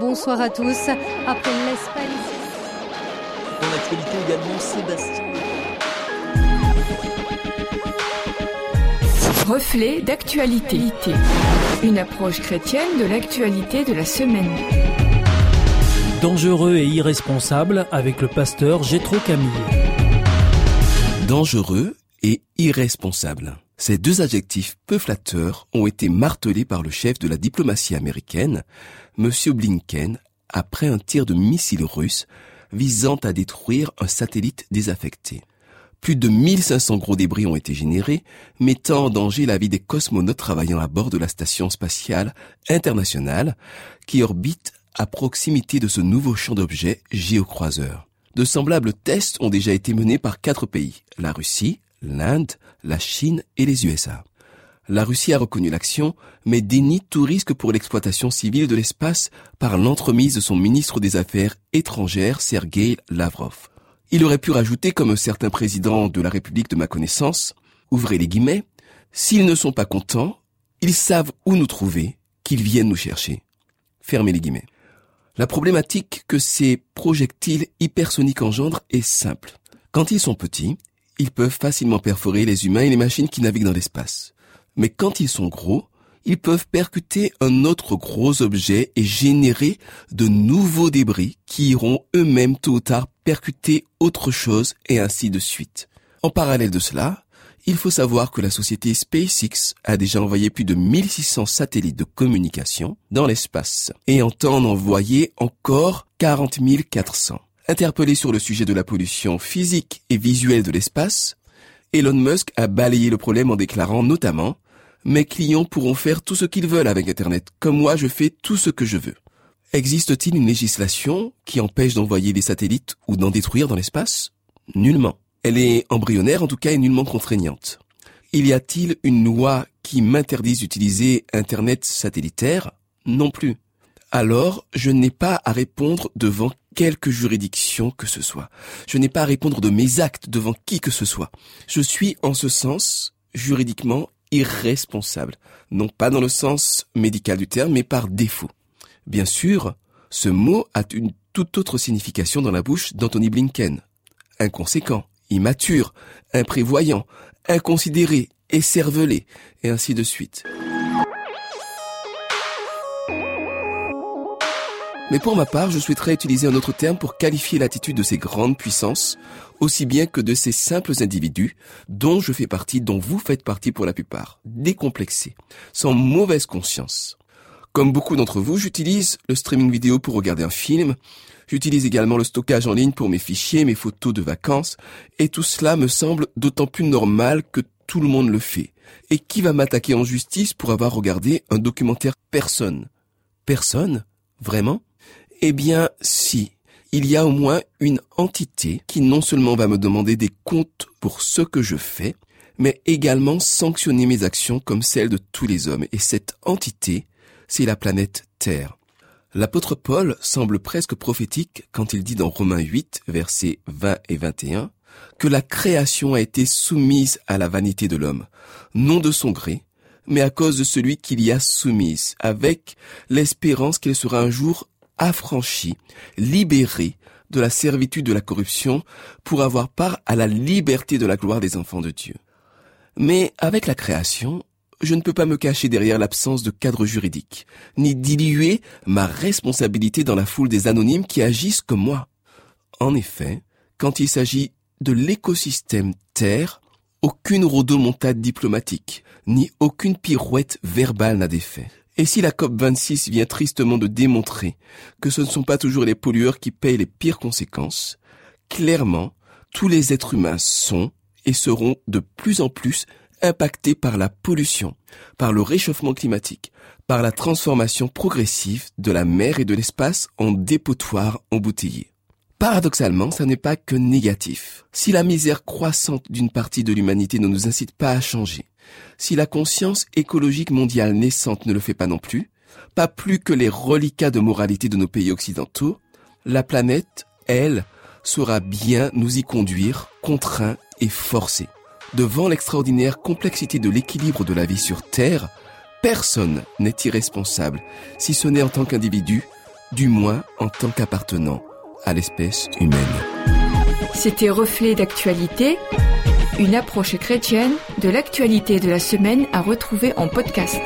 Bonsoir à tous. Après l'Espagne. Dans l'actualité également, Sébastien. Reflet d'actualité. Une approche chrétienne de l'actualité de la semaine. Dangereux et irresponsable avec le pasteur Gétro Camille. Dangereux et irresponsable. Ces deux adjectifs peu flatteurs ont été martelés par le chef de la diplomatie américaine, M. Blinken, après un tir de missile russe visant à détruire un satellite désaffecté. Plus de 1500 gros débris ont été générés, mettant en danger la vie des cosmonautes travaillant à bord de la station spatiale internationale qui orbite à proximité de ce nouveau champ d'objets géocroiseur. De semblables tests ont déjà été menés par quatre pays, la Russie, l'Inde, la Chine et les USA. La Russie a reconnu l'action, mais dénie tout risque pour l'exploitation civile de l'espace par l'entremise de son ministre des Affaires étrangères, Sergei Lavrov. Il aurait pu rajouter, comme certains présidents de la République de ma connaissance, ouvrez les guillemets, s'ils ne sont pas contents, ils savent où nous trouver, qu'ils viennent nous chercher. Fermez les guillemets. La problématique que ces projectiles hypersoniques engendrent est simple. Quand ils sont petits, ils peuvent facilement perforer les humains et les machines qui naviguent dans l'espace. Mais quand ils sont gros, ils peuvent percuter un autre gros objet et générer de nouveaux débris qui iront eux-mêmes tôt ou tard percuter autre chose et ainsi de suite. En parallèle de cela, il faut savoir que la société SpaceX a déjà envoyé plus de 1600 satellites de communication dans l'espace et entend en envoyer encore 40 400. Interpellé sur le sujet de la pollution physique et visuelle de l'espace, Elon Musk a balayé le problème en déclarant notamment Mes clients pourront faire tout ce qu'ils veulent avec Internet, comme moi je fais tout ce que je veux. Existe-t-il une législation qui empêche d'envoyer des satellites ou d'en détruire dans l'espace? Nullement. Elle est embryonnaire en tout cas et nullement contraignante. Il y a-t-il une loi qui m'interdise d'utiliser Internet satellitaire? Non plus. Alors, je n'ai pas à répondre devant quelque juridiction que ce soit. Je n'ai pas à répondre de mes actes devant qui que ce soit. Je suis en ce sens juridiquement irresponsable. Non pas dans le sens médical du terme, mais par défaut. Bien sûr, ce mot a une toute autre signification dans la bouche d'Anthony Blinken. Inconséquent, immature, imprévoyant, inconsidéré, écervelé, et ainsi de suite. Mais pour ma part, je souhaiterais utiliser un autre terme pour qualifier l'attitude de ces grandes puissances, aussi bien que de ces simples individus, dont je fais partie, dont vous faites partie pour la plupart, décomplexés, sans mauvaise conscience. Comme beaucoup d'entre vous, j'utilise le streaming vidéo pour regarder un film, j'utilise également le stockage en ligne pour mes fichiers, mes photos de vacances, et tout cela me semble d'autant plus normal que tout le monde le fait. Et qui va m'attaquer en justice pour avoir regardé un documentaire? Personne. Personne? Vraiment? Eh bien, si. Il y a au moins une entité qui non seulement va me demander des comptes pour ce que je fais, mais également sanctionner mes actions comme celles de tous les hommes. Et cette entité, c'est la planète Terre. L'apôtre Paul semble presque prophétique quand il dit dans Romains 8, versets 20 et 21, que la création a été soumise à la vanité de l'homme, non de son gré, mais à cause de celui qu'il y a soumise, avec l'espérance qu'elle sera un jour affranchi, libéré de la servitude de la corruption pour avoir part à la liberté de la gloire des enfants de Dieu. Mais avec la création, je ne peux pas me cacher derrière l'absence de cadre juridique, ni diluer ma responsabilité dans la foule des anonymes qui agissent comme moi. En effet, quand il s'agit de l'écosystème Terre, aucune rodomontade diplomatique, ni aucune pirouette verbale n'a d'effet. Et si la COP26 vient tristement de démontrer que ce ne sont pas toujours les pollueurs qui payent les pires conséquences, clairement, tous les êtres humains sont et seront de plus en plus impactés par la pollution, par le réchauffement climatique, par la transformation progressive de la mer et de l'espace en dépotoirs embouteillés. Paradoxalement, ça n'est pas que négatif. Si la misère croissante d'une partie de l'humanité ne nous incite pas à changer, si la conscience écologique mondiale naissante ne le fait pas non plus, pas plus que les reliquats de moralité de nos pays occidentaux, la planète, elle, saura bien nous y conduire, contraints et forcés. Devant l'extraordinaire complexité de l'équilibre de la vie sur Terre, personne n'est irresponsable, si ce n'est en tant qu'individu, du moins en tant qu'appartenant à l'espèce humaine. C'était Reflet d'actualité, une approche chrétienne de l'actualité de la semaine à retrouver en podcast.